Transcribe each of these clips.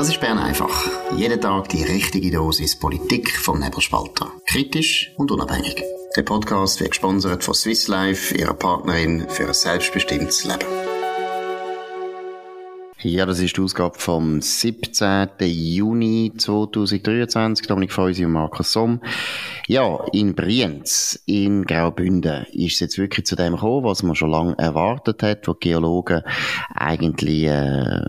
Das ist Bern einfach. Jeden Tag die richtige Dosis Politik vom Nebelspalter. Kritisch und unabhängig. Der Podcast wird gesponsert von Swiss Life, ihrer Partnerin für ein selbstbestimmtes Leben. Ja, das ist die Ausgabe vom 17. Juni 2023. Dominik Feusi und Markus Somm. Ja, in Brienz, in Graubünden, ist es jetzt wirklich zu dem gekommen, was man schon lange erwartet hat, wo die Geologen eigentlich äh,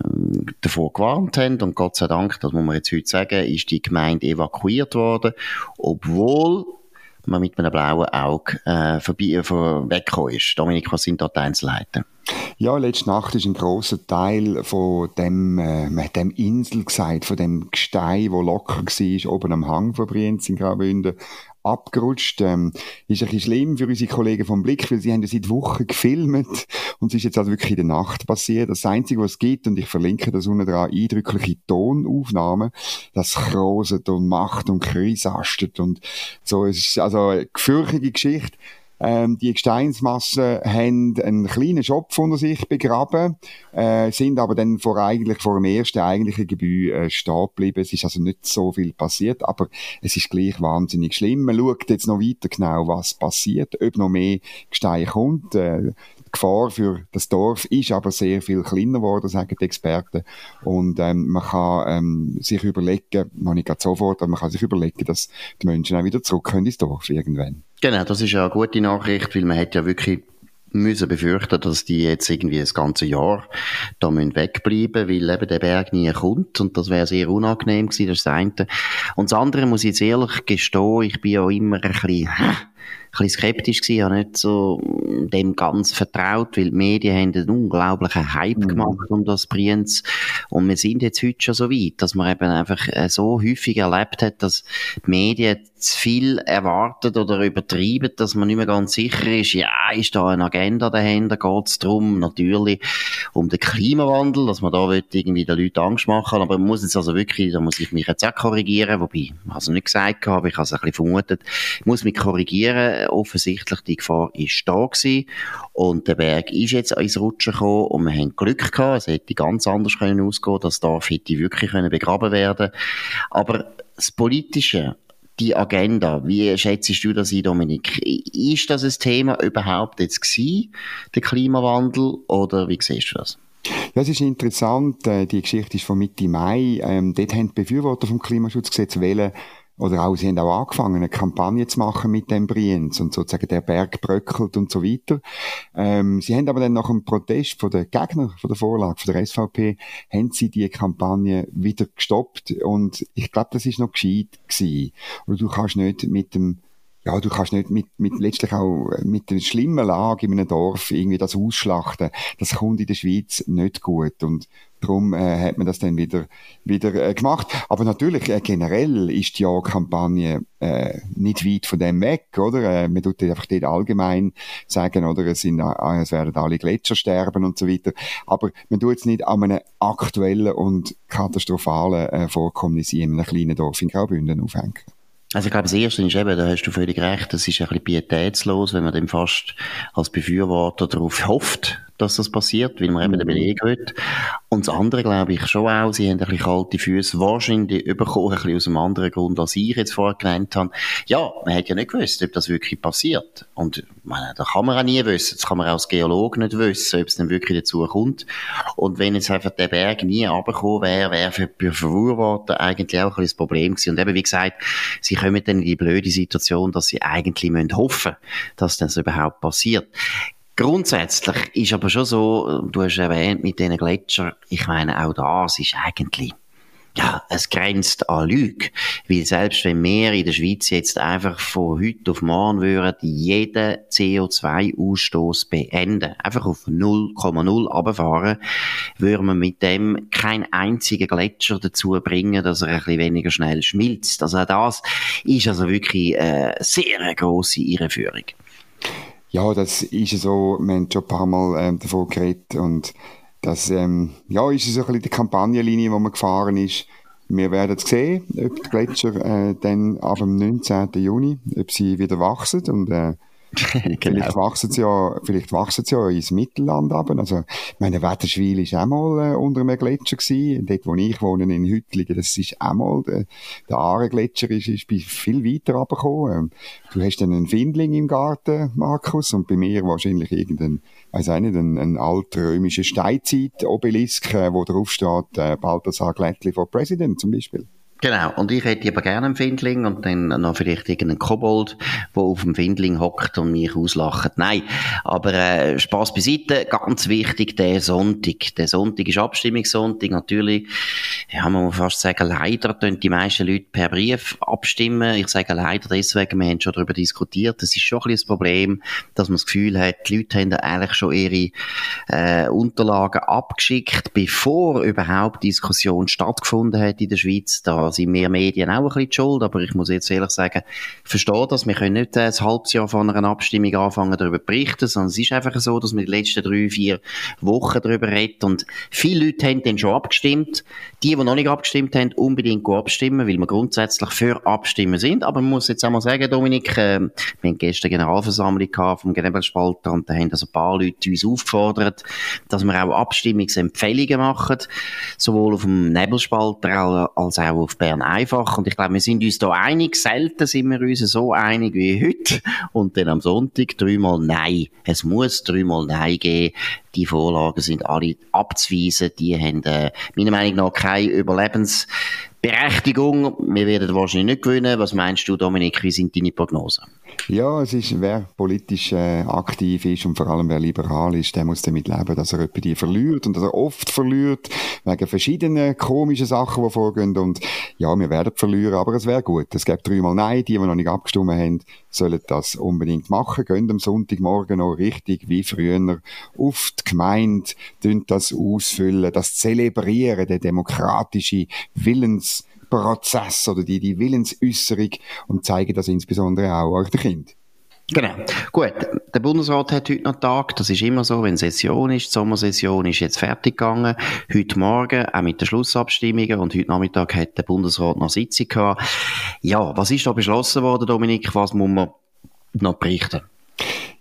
davor gewarnt haben. Und Gott sei Dank, das muss man jetzt heute sagen, ist die Gemeinde evakuiert worden, obwohl man mit einem blauen Auge äh, vorbei, äh, weggekommen ist. Dominik, was sind da die Einzelheiten? Ja, letzte Nacht ist ein großer Teil von dem, äh, dem Insel gesagt, von dem Gestein, wo locker war, oben am Hang von Brienz in Graubünden, abgerutscht. Ähm, ist ein bisschen schlimm für unsere Kollegen vom Blick, weil sie haben ja seit Wochen gefilmt und es ist jetzt also wirklich in der Nacht passiert. Das Einzige, was es gibt, und ich verlinke das unten dran, eindrückliche Tonaufnahmen, das kroset und macht und krisastet und so. Es ist also eine gefürchtige Geschichte. Ähm, die Gesteinsmassen haben einen kleinen Schopf unter sich begraben, äh, sind aber dann vor eigentlich vor dem ersten eigentlichen Gebäude äh, stehen geblieben. Es ist also nicht so viel passiert, aber es ist gleich wahnsinnig schlimm. Man schaut jetzt noch weiter genau, was passiert, ob noch mehr Gestein kommt. Äh, die Gefahr für das Dorf ist aber sehr viel kleiner geworden, sagen die Experten. Und ähm, man kann ähm, sich überlegen, noch nicht sofort, aber man kann sich überlegen, dass die Menschen auch wieder zurück können ins Dorf irgendwann. Genau, das ist ja eine gute Nachricht, weil man hat ja wirklich müssen befürchten, dass die jetzt irgendwie das ganze Jahr da müssen wegbleiben, weil eben der Berg nie kommt und das wäre sehr unangenehm gewesen, das ist das eine. Und das andere muss ich jetzt ehrlich gestehen, ich bin ja immer ein bisschen bisschen skeptisch gewesen, habe nicht so dem ganz vertraut, weil die Medien haben einen unglaublichen Hype mhm. gemacht um das Brienz. Und wir sind jetzt heute schon so weit, dass man eben einfach äh, so häufig erlebt hat, dass die Medien zu viel erwartet oder übertrieben, dass man nicht mehr ganz sicher ist, ja, ist da eine Agenda dahinter, geht es darum, natürlich um den Klimawandel, dass man da irgendwie den Leuten Angst machen aber man muss jetzt also wirklich, da muss ich mich jetzt auch korrigieren, wobei, ich also nicht gesagt habe, ich habe es ein bisschen vermutet, ich muss mich korrigieren, offensichtlich die Gefahr ist da gewesen. Und der Berg ist jetzt ins Rutschen gekommen und wir haben Glück gehabt, es hätte ganz anders können ausgehen, das Dorf hätte wirklich können begraben werden. Aber das Politische die Agenda. Wie schätzt du das ein, Dominik? Ist das ein Thema überhaupt jetzt gewesen, der Klimawandel, oder wie siehst du das? Ja, es ist interessant, äh, die Geschichte ist von Mitte Mai. Ähm, dort haben die Befürworter vom Klimaschutzgesetz wählen, oder auch, sie haben auch angefangen, eine Kampagne zu machen mit dem Brienz und sozusagen der Berg bröckelt und so weiter. Ähm, sie haben aber dann nach einem Protest von den Gegnern von der Vorlage, von der SVP, haben sie die Kampagne wieder gestoppt und ich glaube, das ist noch gescheit gewesen. Oder du kannst nicht mit dem ja, du kannst nicht mit, mit letztlich auch mit der schlimmen Lage in einem Dorf irgendwie das ausschlachten. Das kommt in der Schweiz nicht gut. Und Darum äh, hat man das dann wieder, wieder äh, gemacht. Aber natürlich, äh, generell ist die Ja-Kampagne äh, nicht weit von dem weg, oder? Äh, man tut einfach dort allgemein sagen, oder? Es, sind, äh, es werden alle Gletscher sterben und so weiter. Aber man tut es nicht an einem aktuellen und katastrophalen äh, Vorkommnis in einem kleinen Dorf in Graubünden aufhängen. Also ich glaube, das Erste ist eben, da hast du völlig recht, das ist ein bisschen pietätslos, wenn man dem fast als Befürworter darauf hofft, dass das passiert, weil man eben den mhm. Beleg hat. Und das andere glaube ich schon auch, sie haben ein bisschen kalte Füße, wahrscheinlich überkommen, ein bisschen aus einem anderen Grund, als ich jetzt vorher genannt habe. Ja, man hat ja nicht gewusst, ob das wirklich passiert. Und meine, da kann man auch nie wissen, das kann man auch als Geologe nicht wissen, ob es dann wirklich dazu kommt. Und wenn jetzt einfach der Berg nie runtergekommen wäre, wäre für die Befürworter eigentlich auch ein bisschen das Problem gewesen. Und eben, wie gesagt, sie kommen dann in die blöde Situation, dass sie eigentlich müssen hoffen, dass das überhaupt passiert. Grundsätzlich ist aber schon so, du hast erwähnt mit diesen Gletschern, ich meine, auch das ist eigentlich, ja, es grenzt an Lüge. Weil selbst wenn wir in der Schweiz jetzt einfach von heute auf morgen würden jeden CO2-Ausstoß beenden, einfach auf 0,0 runterfahren, würden wir mit dem keinen einzigen Gletscher dazu bringen, dass er ein bisschen weniger schnell schmilzt. Also das ist also wirklich äh, sehr eine grosse Irreführung. Ja, das ist so, wir haben schon ein paar Mal ähm, davon geredet und das ähm, ja, ist so ein bisschen die Kampagnenlinie, die man gefahren ist. Wir werden sehen, ob die Gletscher äh, dann ab dem 19. Juni, ob sie wieder wachsen und äh, genau. Vielleicht wachsen sie ja, vielleicht wachsen sie ja ins Mittelland ab. Also, meine Wetterschwil ist auch mal äh, unter einem Gletscher gewesen. Dort, wo ich wohne, in Hüttlingen, das ist auch mal, der, der Aare-Gletscher ist, ist viel weiter runtergekommen. Ähm, du hast dann einen Findling im Garten, Markus, und bei mir wahrscheinlich irgendein, weiß auch nicht, ein, ein alter römischer Steinzeit-Obelisk, äh, wo drauf steht, äh, Balthasar Glättli for President zum Beispiel. Genau, und ich hätte aber gerne einen Findling und dann noch vielleicht irgendeinen Kobold, der auf dem Findling hockt und mich auslacht. Nein, aber äh, Spaß beiseite, ganz wichtig, der Sonntag. Der Sonntag ist Abstimmungssonntag, natürlich, ja, man muss fast sagen, leider tun die meisten Leute per Brief abstimmen. Ich sage leider deswegen, wir haben schon darüber diskutiert, das ist schon ein bisschen das Problem, dass man das Gefühl hat, die Leute haben eigentlich schon ihre äh, Unterlagen abgeschickt, bevor überhaupt Diskussion stattgefunden hat in der Schweiz. Da sind wir Medien auch ein bisschen schuld, aber ich muss jetzt ehrlich sagen, ich verstehe das, wir können nicht ein halbes Jahr von einer Abstimmung anfangen, darüber berichten, sondern es ist einfach so, dass wir die letzten drei, vier Wochen darüber reden und viele Leute haben dann schon abgestimmt. Die, die noch nicht abgestimmt haben, unbedingt abstimmen, weil wir grundsätzlich für Abstimmen sind, aber man muss jetzt einmal sagen, Dominik, äh, wir haben gestern eine Generalversammlung vom Genebelspalter und da haben also ein paar Leute uns aufgefordert, dass wir auch Abstimmungsempfehlungen machen, sowohl auf dem Nebelspalter als auch auf Bern einfach. Und ich glaube, wir sind uns da einig. Selten sind wir uns so einig wie heute. Und dann am Sonntag dreimal Nein. Es muss dreimal Nein geben. Die Vorlagen sind alle abzuweisen. Die haben äh, meiner Meinung nach keine Überlebensberechtigung. Wir werden wahrscheinlich nicht gewinnen. Was meinst du, Dominik? Wie sind deine Prognosen? Ja, es ist, wer politisch äh, aktiv ist und vor allem wer liberal ist, der muss damit leben, dass er etwa die verliert und dass er oft verliert, wegen verschiedenen komischen Sachen, die vorgehen. Und ja, wir werden verlieren, aber es wäre gut. Es gibt dreimal Nein, die, die noch nicht abgestimmt haben, sollen das unbedingt machen. Gehen am Sonntagmorgen noch richtig wie früher auf die Gemeinde, das ausfüllen, das zelebrieren, der demokratische Willens Prozess oder die, die Willensäußerung und zeigen das insbesondere auch euch den Kind. Genau. Gut. Der Bundesrat hat heute noch Tag. Das ist immer so, wenn Session ist. Die Sommersession ist jetzt fertig gegangen. Heute Morgen, auch mit den Schlussabstimmungen. Und heute Nachmittag hat der Bundesrat noch Sitzung gehabt. Ja, was ist da beschlossen worden, Dominik? Was muss man noch berichten?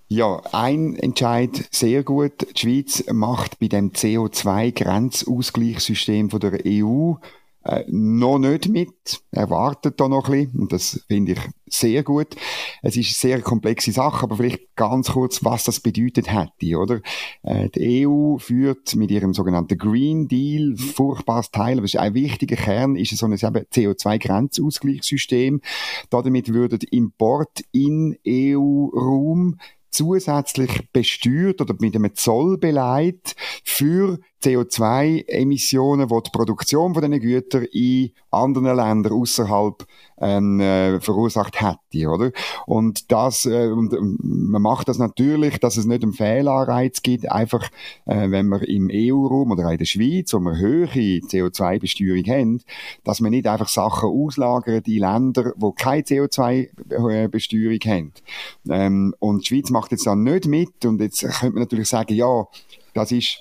Ja, ein Entscheid sehr gut. Die Schweiz macht bei dem CO2-Grenzausgleichssystem von der EU äh, noch nicht mit. Er wartet da noch ein bisschen. Und das finde ich sehr gut. Es ist eine sehr komplexe Sache, aber vielleicht ganz kurz, was das bedeutet hätte, oder? Äh, die EU führt mit ihrem sogenannten Green Deal furchtbares Teil, aber es ist ein wichtiger Kern, ist so ein CO2-Grenzausgleichssystem. Damit würden Import in EU-Raum zusätzlich besteuert oder mit einem Zoll beleidigt für CO2-Emissionen, die die Produktion von diesen Gütern in anderen Ländern außerhalb ähm, äh, verursacht hätte, oder? Und das, äh, und, ähm, man macht das natürlich, dass es nicht einen Fehlanreiz gibt, einfach, äh, wenn wir im EU-Raum oder auch in der Schweiz, wo wir höhere CO2-Besteuerung haben, dass man nicht einfach Sachen auslagert in Länder, wo keine CO2-Besteuerung haben. Ähm, und die Schweiz macht jetzt dann nicht mit und jetzt könnte man natürlich sagen, ja, das ist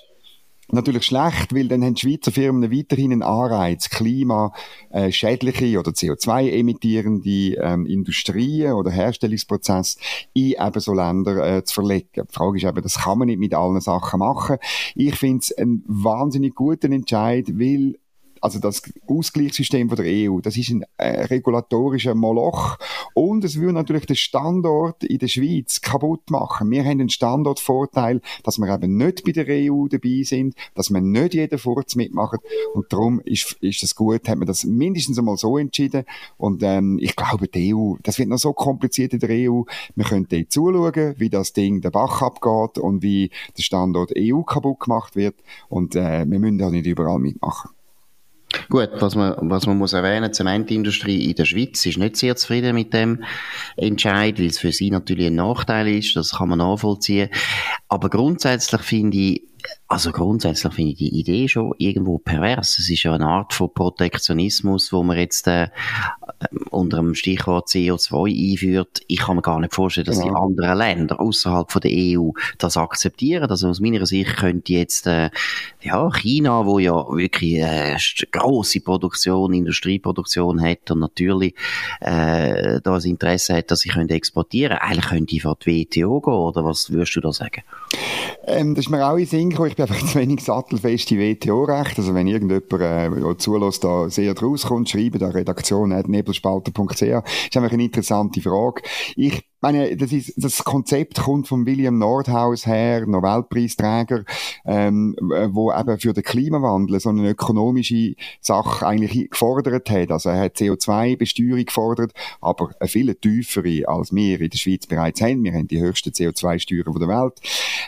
natürlich schlecht, weil dann haben die Schweizer Firmen weiterhin einen Anreiz, klimaschädliche äh, oder CO2-emittierende ähm, Industrien oder Herstellungsprozesse in eben so Länder äh, zu verlegen. Die Frage ist eben, das kann man nicht mit allen Sachen machen. Ich finde es einen wahnsinnig guten Entscheid, weil also das Ausgleichssystem von der EU, das ist ein äh, regulatorischer Moloch. Und es würde natürlich den Standort in der Schweiz kaputt machen. Wir haben einen Standortvorteil, dass wir eben nicht bei der EU dabei sind, dass wir nicht jeden Furz mitmachen. Und darum ist, ist das gut, hat man das mindestens einmal so entschieden. Und ähm, ich glaube, die EU, das wird noch so kompliziert in der EU, wir können dort zuschauen, wie das Ding den Bach abgeht und wie der Standort EU kaputt gemacht wird. Und äh, wir müssen da nicht überall mitmachen. Gut, was man, was man muss erwähnen, die Zementindustrie in der Schweiz ist nicht sehr zufrieden mit dem Entscheid, weil es für sie natürlich ein Nachteil ist, das kann man nachvollziehen. Aber grundsätzlich finde ich, also grundsätzlich finde ich die Idee schon irgendwo pervers. Es ist ja eine Art von Protektionismus, wo man jetzt äh, unter dem Stichwort CO2 einführt. Ich kann mir gar nicht vorstellen, dass genau. die anderen Länder außerhalb von der EU das akzeptieren. Also aus meiner Sicht könnte jetzt äh, ja China, wo ja wirklich äh, große Produktion, Industrieproduktion hat und natürlich äh, da ein Interesse hat, dass sie können exportieren, eigentlich könnte die von die WTO gehen oder was würdest du da sagen? Ähm, das ist mir auch in Sinn gekommen. Ich bin einfach zu wenig sattelfest in WTO-Recht. Also wenn irgendjemand äh, zulässt, da sehr draus kommt, schreiben da Redaktion nebelspalter.ch. ist einfach eine interessante Frage. Ich meine, das, ist, das Konzept kommt von William Nordhaus her, Nobelpreisträger, ähm, wo eben für den Klimawandel so eine ökonomische Sache eigentlich gefordert hat. Also er hat CO2-Besteuerung gefordert, aber eine viel tiefere, als wir in der Schweiz bereits haben. Wir haben die höchsten CO2-Steuern der Welt.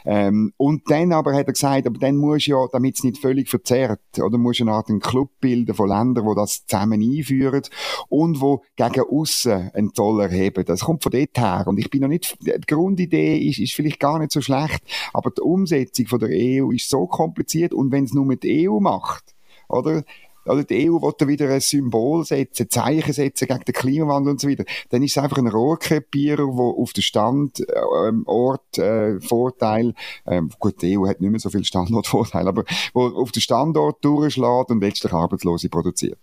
Ähm, und dann aber hat er gesagt, aber dann muss ja, damit es nicht völlig verzerrt, oder muss eine Art einen Club bilden von Ländern, die das zusammen einführen und wo gegen aussen einen Zoll erheben. Das kommt von dort her. Und ich bin noch nicht, die Grundidee ist, ist vielleicht gar nicht so schlecht, aber die Umsetzung von der EU ist so kompliziert und wenn es nur mit der EU macht, oder? Oder die EU will wieder ein Symbol setzen, Zeichen setzen gegen den Klimawandel und so weiter. Dann ist es einfach ein Rohrkrepierer, der auf den Standort äh, Vorteil, ähm, gut, die EU hat nicht mehr so viel Standortvorteil, aber wo auf den Standort durchschlägt und letztlich Arbeitslose produziert.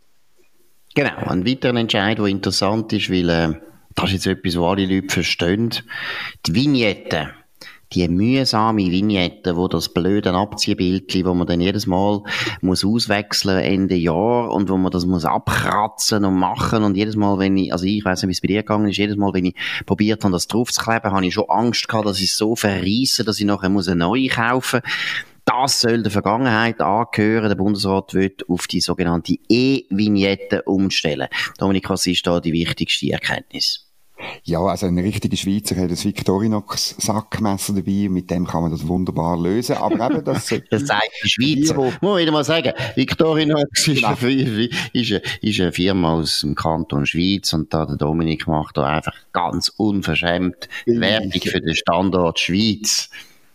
Genau, ein weiterer Entscheid, der interessant ist, weil äh, das ist jetzt etwas, was alle Leute verstehen. Die Vignette, die mühsame Vignette, wo das blöde Abziehbildchen, wo man dann jedes Mal muss auswechseln Ende Jahr und wo man das muss abkratzen und machen und jedes Mal, wenn ich, also ich weiß nicht, wie es bei dir gegangen ist, jedes Mal, wenn ich probiert habe, das draufzukleben, habe ich schon Angst gehabt, dass ich es so verreisse, dass ich nachher muss eine neue kaufen das soll der Vergangenheit angehören. Der Bundesrat wird auf die sogenannte E-Vignette umstellen. Dominik, was ist da die wichtigste Erkenntnis? Ja, also ein richtiger Schweizer hat ein Victorinox Sackmesser dabei, mit dem kann man das wunderbar lösen. Aber eben, das, das sagt die Schweizer. Muss ich mal sagen, Victorinox ist, genau. eine, ist, eine, ist eine Firma aus dem Kanton Schweiz und da der Dominik macht da einfach ganz unverschämt Werbung für den Standort Schweiz.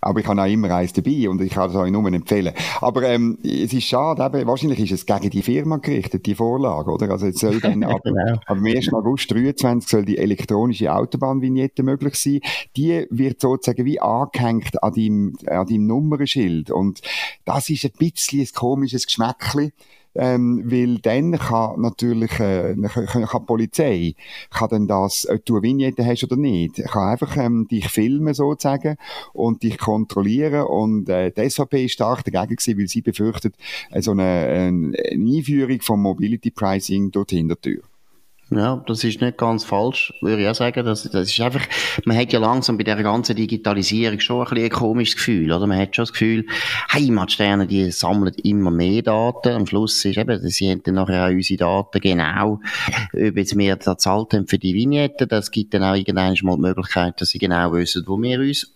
Aber ich habe auch immer eins dabei und ich kann es euch nur empfehlen. Aber ähm, es ist schade, eben, wahrscheinlich ist es gegen die Firma gerichtet, die Vorlage, oder? Also jetzt soll dann ab, genau. ab dem 1. August 2023 soll die elektronische Autobahnvignette möglich sein. Die wird sozusagen wie angehängt an deinem, an deinem Nummernschild. Und das ist ein bisschen ein komisches Geschmäckchen ähm, weil dann kann natürlich äh, kann, kann die Polizei kann dann das, ob du eine Vignette hast oder nicht, kann einfach ähm, dich filmen sozusagen und dich kontrollieren und äh, die SVP ist stark dagegen gewesen, weil sie befürchtet äh, so eine, eine Einführung vom Mobility Pricing dort hinter der Tür. Ja, das ist nicht ganz falsch, würde ich auch sagen. Das, das ist einfach, man hat ja langsam bei der ganzen Digitalisierung schon ein, bisschen ein komisches Gefühl, oder? Man hat schon das Gefühl, Heimatsterne, die sammeln immer mehr Daten. Am Schluss ist eben, sie haben dann nachher auch unsere Daten genau, ob jetzt wir da zahlt haben für die Vignette. Das gibt dann auch irgendwann mal die Möglichkeit, dass sie genau wissen, wo wir uns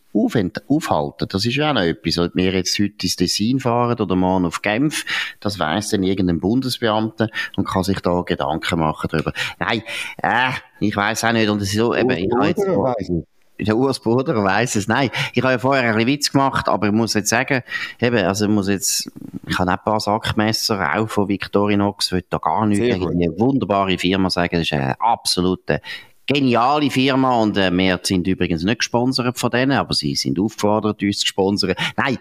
aufhalten. Das ist ja auch noch etwas. Ob wir jetzt heute ins Tessin fahren oder morgen auf Genf, das weiss dann irgendein Bundesbeamter und kann sich da Gedanken machen darüber. Nein, äh, ich weiss auch nicht. Und es ist so, eben, ich habe jetzt, der Urs Bruder weiss es. Nein, ich habe ja vorher ein bisschen Witz gemacht, aber ich muss jetzt sagen, eben, also ich muss jetzt, ich habe ein paar Sackmesser, auch von Victorinox, will da gar nicht gegen eine wunderbare Firma sagen, das ist eine absolute geniale Firma und äh, wir sind übrigens nicht gesponsert von denen, aber sie sind aufgefordert, uns zu sponsern. Nein,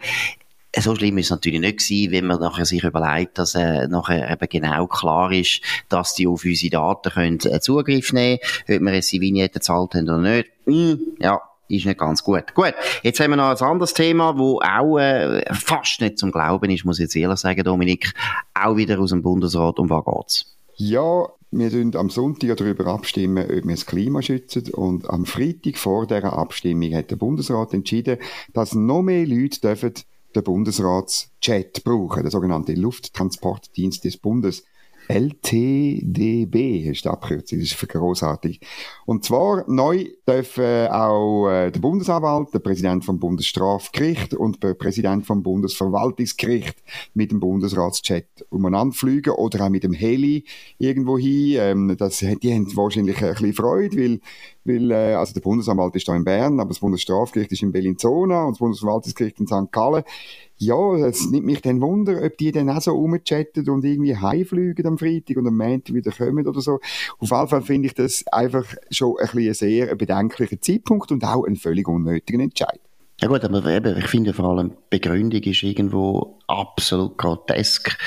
so schlimm ist es natürlich nicht gewesen, wenn man nachher sich überlegt, dass äh, nachher eben genau klar ist, dass die auf unsere Daten können, äh, Zugriff nehmen können, ob wir jetzt die Vignette gezahlt haben oder nicht. Hm, ja, ist nicht ganz gut. Gut, jetzt haben wir noch ein anderes Thema, wo auch äh, fast nicht zum Glauben ist, muss ich jetzt ehrlich sagen, Dominik, auch wieder aus dem Bundesrat. Um was geht's? Ja, wir stimmen am Sonntag darüber abstimmen, ob wir das Klima schützen. Und am Freitag vor dieser Abstimmung hat der Bundesrat entschieden, dass noch mehr Leute dürfen den Bundesratschat brauchen, der sogenannte Lufttransportdienst des Bundes. LTDB ist die Abkürzung, das ist großartig. Und zwar neu dürfen auch äh, der Bundesanwalt, der Präsident vom Bundesstrafgericht und der Präsident vom Bundesverwaltungsgericht mit dem Bundesratschat umeinander fliegen oder auch mit dem Heli irgendwo hin. Ähm, das, die haben wahrscheinlich ein bisschen Freude, weil weil, äh, also der Bundesanwalt ist da in Bern, aber das Bundesstrafgericht ist in Bellinzona und das Bundesverwaltungsgericht in St. Gallen. Ja, es nimmt mich dann Wunder, ob die dann auch so rumchatten und irgendwie heimfliegen am Freitag und am Montag wieder kommen oder so. Auf jeden Fall finde ich das einfach schon ein bisschen sehr bedenklicher Zeitpunkt und auch ein völlig unnötiger Entscheid. Ja gut, aber eben, ich finde vor allem, die Begründung ist irgendwo absolut grotesk.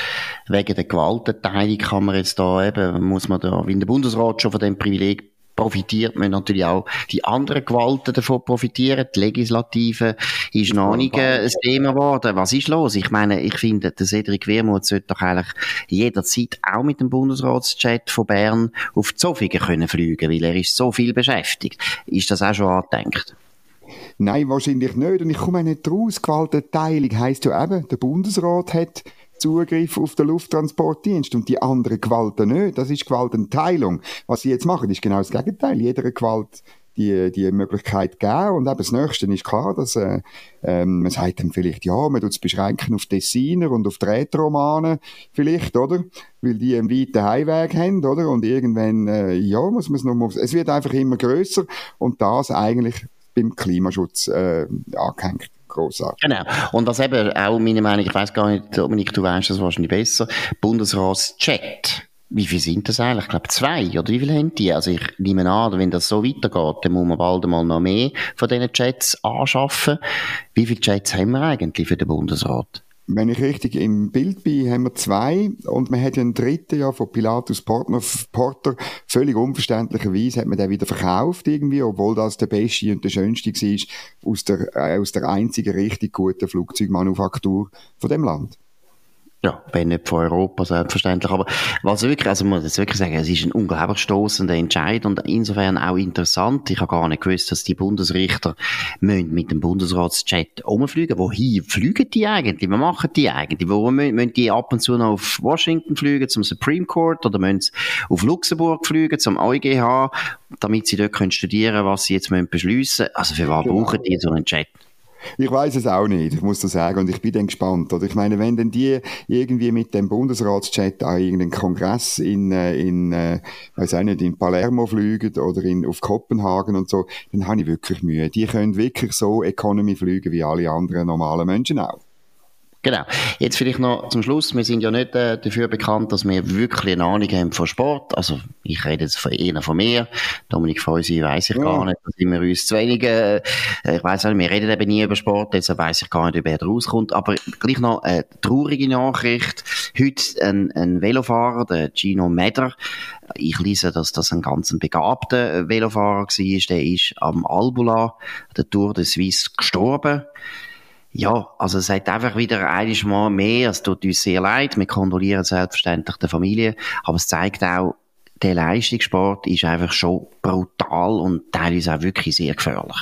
Wegen der Gewaltenteilung kann man jetzt da eben, muss man da, wie der Bundesrat schon von dem Privileg profitiert, müssen natürlich auch die anderen Gewalten davon profitieren. Die Legislative ist noch nicht äh, ein Thema geworden. Was ist los? Ich meine, ich finde, der Cedric Wermuth sollte doch eigentlich jederzeit auch mit dem Bundesratschat von Bern auf Zofingen können fliegen, weil er ist so viel beschäftigt. Ist das auch schon angedenkt? Nein, wahrscheinlich nicht. Und ich komme nicht raus. Gewaltenteilung heisst ja eben, der Bundesrat hat Zugriff auf den Lufttransportdienst und die anderen Gewalten nicht. Das ist Gewaltenteilung. Was sie jetzt machen, ist genau das Gegenteil. Jeder Gewalt die, die Möglichkeit geben. Und eben das Nächste ist klar, dass äh, ähm, man sagt dann vielleicht, ja, man tut es beschränken auf Designer und auf Rätoromane vielleicht, oder? Weil die einen weiten Heimweg haben, oder? Und irgendwann, äh, ja, muss man es noch mal, es wird einfach immer größer und das eigentlich beim Klimaschutz äh, angehängt. Grossartig. Genau. Und was eben auch meine Meinung, ich weiß gar nicht, Dominik, du weißt das wahrscheinlich besser, Bundesratschat. Wie viele sind das eigentlich? Ich glaube zwei, oder wie viele haben die? Also ich nehme an, wenn das so weitergeht, dann muss man bald mal noch mehr von diesen Chats anschaffen. Wie viele Chats haben wir eigentlich für den Bundesrat? Wenn ich richtig im Bild bin, haben wir zwei und man hat ja einen dritten ja von Pilatus Porter, Porter völlig unverständlicherweise hat man den wieder verkauft irgendwie, obwohl das der beste und der schönste war aus der, äh, aus der einzigen richtig guten Flugzeugmanufaktur von dem Land. Ja, wenn nicht von Europa, selbstverständlich. Aber was wirklich, also man muss wirklich sagen, es ist ein unglaublich stoßender Entscheid und insofern auch interessant. Ich habe gar nicht gewusst, dass die Bundesrichter müssen mit dem Bundesratschat umfliegen. Wohin fliegen die eigentlich? Was machen die eigentlich? Warum müssen die ab und zu noch auf Washington fliegen zum Supreme Court oder müssen sie auf Luxemburg fliegen zum EuGH, damit sie dort können studieren, was sie jetzt müssen beschliessen? Also für was genau. brauchen die so einen Chat? Ich weiß es auch nicht, ich muss das sagen, und ich bin dann gespannt. Oder ich meine, wenn denn die irgendwie mit dem Bundesratschat an irgendeinen Kongress in, äh, in äh, weiß auch nicht, in Palermo fliegen oder in, auf Kopenhagen und so, dann habe ich wirklich Mühe. Die können wirklich so Economy fliegen wie alle anderen normalen Menschen auch. Genau. Jetzt vielleicht noch zum Schluss. Wir sind ja nicht äh, dafür bekannt, dass wir wirklich eine Ahnung haben von Sport. Also, ich rede jetzt von Ihnen, von mir. Dominik Feusi weiss ich ja. gar nicht. Da sind wir uns zu wenig, äh, ich weiss nicht, wir reden eben nie über Sport, deshalb weiss ich gar nicht, ob er da rauskommt. Aber gleich noch eine traurige Nachricht. Heute ein, ein Velofahrer, der Gino Meder. Ich lese, dass das ein ganz begabter Velofahrer war. Der ist am Albula, der Tour de Suisse, gestorben. Ja, also es sagt einfach wieder einiges Mal mehr, es tut uns sehr leid, wir kondolieren selbstverständlich der Familie, aber es zeigt auch, der Leistungssport ist einfach schon brutal und teilweise auch wirklich sehr gefährlich.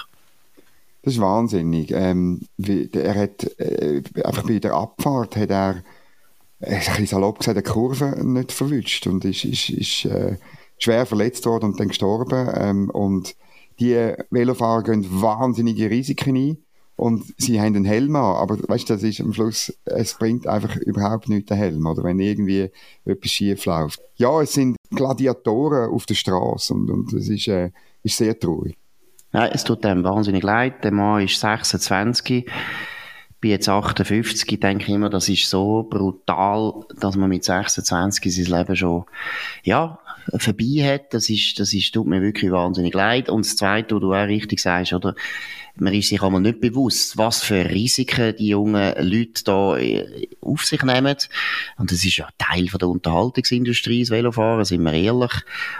Das ist wahnsinnig. Ähm, wie, er hat äh, einfach bei der Abfahrt hat er äh, ein bisschen salopp gesagt, eine Kurve nicht verwünscht und ist, ist, ist äh, schwer verletzt worden und dann gestorben. Ähm, und die Velofahrer gehen wahnsinnige Risiken ein und sie haben einen Helm an, aber weißt das ist am Schluss, es bringt einfach überhaupt nichts, der Helm, oder wenn irgendwie etwas schief läuft. Ja, es sind Gladiatoren auf der Straße und, und das ist, äh, ist sehr traurig. Ja, es tut einem wahnsinnig leid. Der Mann ist 26, bin jetzt 58, denke ich immer, das ist so brutal, dass man mit 26 sein Leben schon, ja, vorbei hat. Das ist, das ist, tut mir wirklich wahnsinnig leid. Und das Zweite, wo du auch richtig sagst, oder? Man ist sich einmal nicht bewusst, was für Risiken die jungen Leute da äh, auf sich nehmen. Und das ist ja Teil von der Unterhaltungsindustrie, das Velofahren, sind wir ehrlich.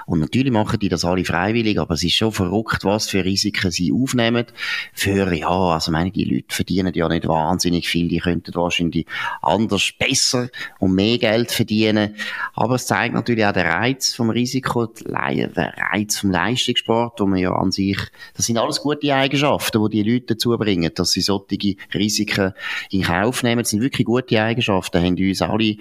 Und natürlich machen die das alle freiwillig, aber es ist schon verrückt, was für Risiken sie aufnehmen. Für, ja, also meine, die Leute verdienen ja nicht wahnsinnig viel, die könnten wahrscheinlich anders besser und mehr Geld verdienen. Aber es zeigt natürlich auch den Reiz vom Risiko, den Reiz vom Leistungssport, wo man ja an sich, das sind alles gute Eigenschaften, die Leute dazu bringen, dass sie solche Risiken in Kauf nehmen. Das sind wirklich gute Eigenschaften, haben uns alle,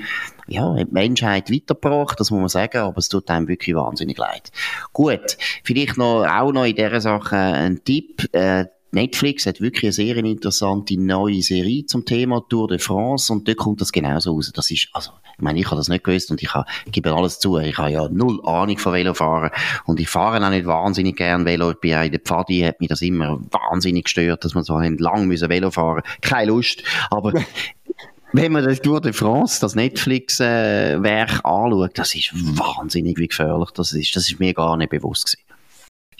ja, die Menschheit weitergebracht, das muss man sagen, aber es tut einem wirklich wahnsinnig leid. Gut, vielleicht noch, auch noch in dieser Sache ein Tipp, äh, Netflix hat wirklich eine sehr interessante neue Serie zum Thema Tour de France und dort kommt das genauso raus. Das ist, also, ich meine, ich habe das nicht gewusst und ich, habe, gebe alles zu. Ich habe ja null Ahnung von Velofahren und ich fahre auch nicht wahnsinnig gern Velo. Ich bin ja in der Pfadi, hat mich das immer wahnsinnig gestört, dass man so lang müssen Velo fahren. Keine Lust. Aber wenn man das Tour de France, das Netflix-Werk äh, anschaut, das ist wahnsinnig wie gefährlich das ist. Das ist mir gar nicht bewusst gewesen.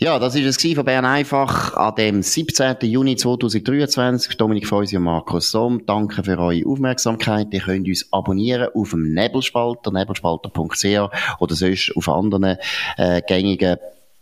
Ja, das ist es von Bern einfach an dem 17. Juni 2023. Dominik Feusi und Markus Somm. Danke für eure Aufmerksamkeit. Ihr könnt uns abonnieren auf dem Nebelspalter, nebelspalter.ch oder sonst auf anderen äh, gängigen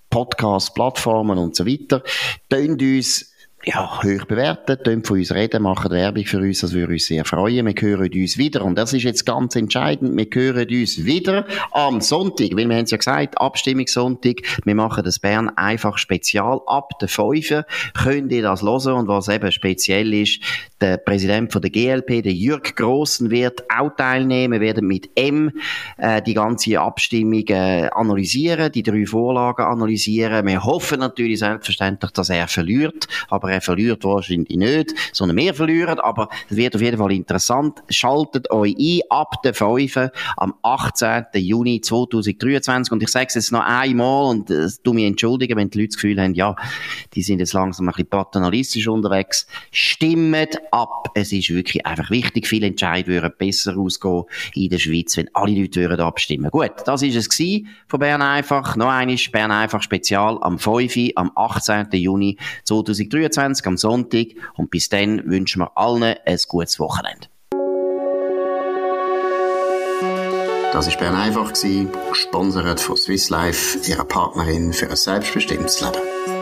Podcast-Plattformen und so weiter. Tönt uns ja, hoch bewerten, tönt von uns reden, machen Werbung für uns, das würde uns sehr freuen. Wir hören uns wieder. Und das ist jetzt ganz entscheidend. Wir hören uns wieder am Sonntag, weil wir haben es ja gesagt, Abstimmungssonntag. Wir machen das Bern einfach spezial ab der 5. Könnt ihr das hören? Und was eben speziell ist, der Präsident von der GLP, der Jürg Grossen, wird auch teilnehmen, werden mit M äh, die ganze Abstimmung äh, analysieren, die drei Vorlagen analysieren. Wir hoffen natürlich selbstverständlich, dass er verliert, aber er verliert wahrscheinlich nicht, sondern wir verlieren, aber es wird auf jeden Fall interessant. Schaltet euch ein ab der 5. am 18. Juni 2023 und ich sage es jetzt noch einmal und äh, du mich entschuldigen, wenn die Leute das Gefühl haben, ja, die sind jetzt langsam ein bisschen paternalistisch unterwegs. Stimmt ab. Es ist wirklich einfach wichtig. Viele Entscheidungen würden besser ausgehen in der Schweiz, wenn alle Leute würden abstimmen. Gut, das ist es gewesen von Bern einfach. Noch einmal Bern einfach Spezial am 5. am 18. Juni 2023 am Sonntag. Und bis dann wünschen wir allen ein gutes Wochenende. Das war Bern einfach, gesponsert von Swiss Life, ihrer Partnerin für ein selbstbestimmtes Leben.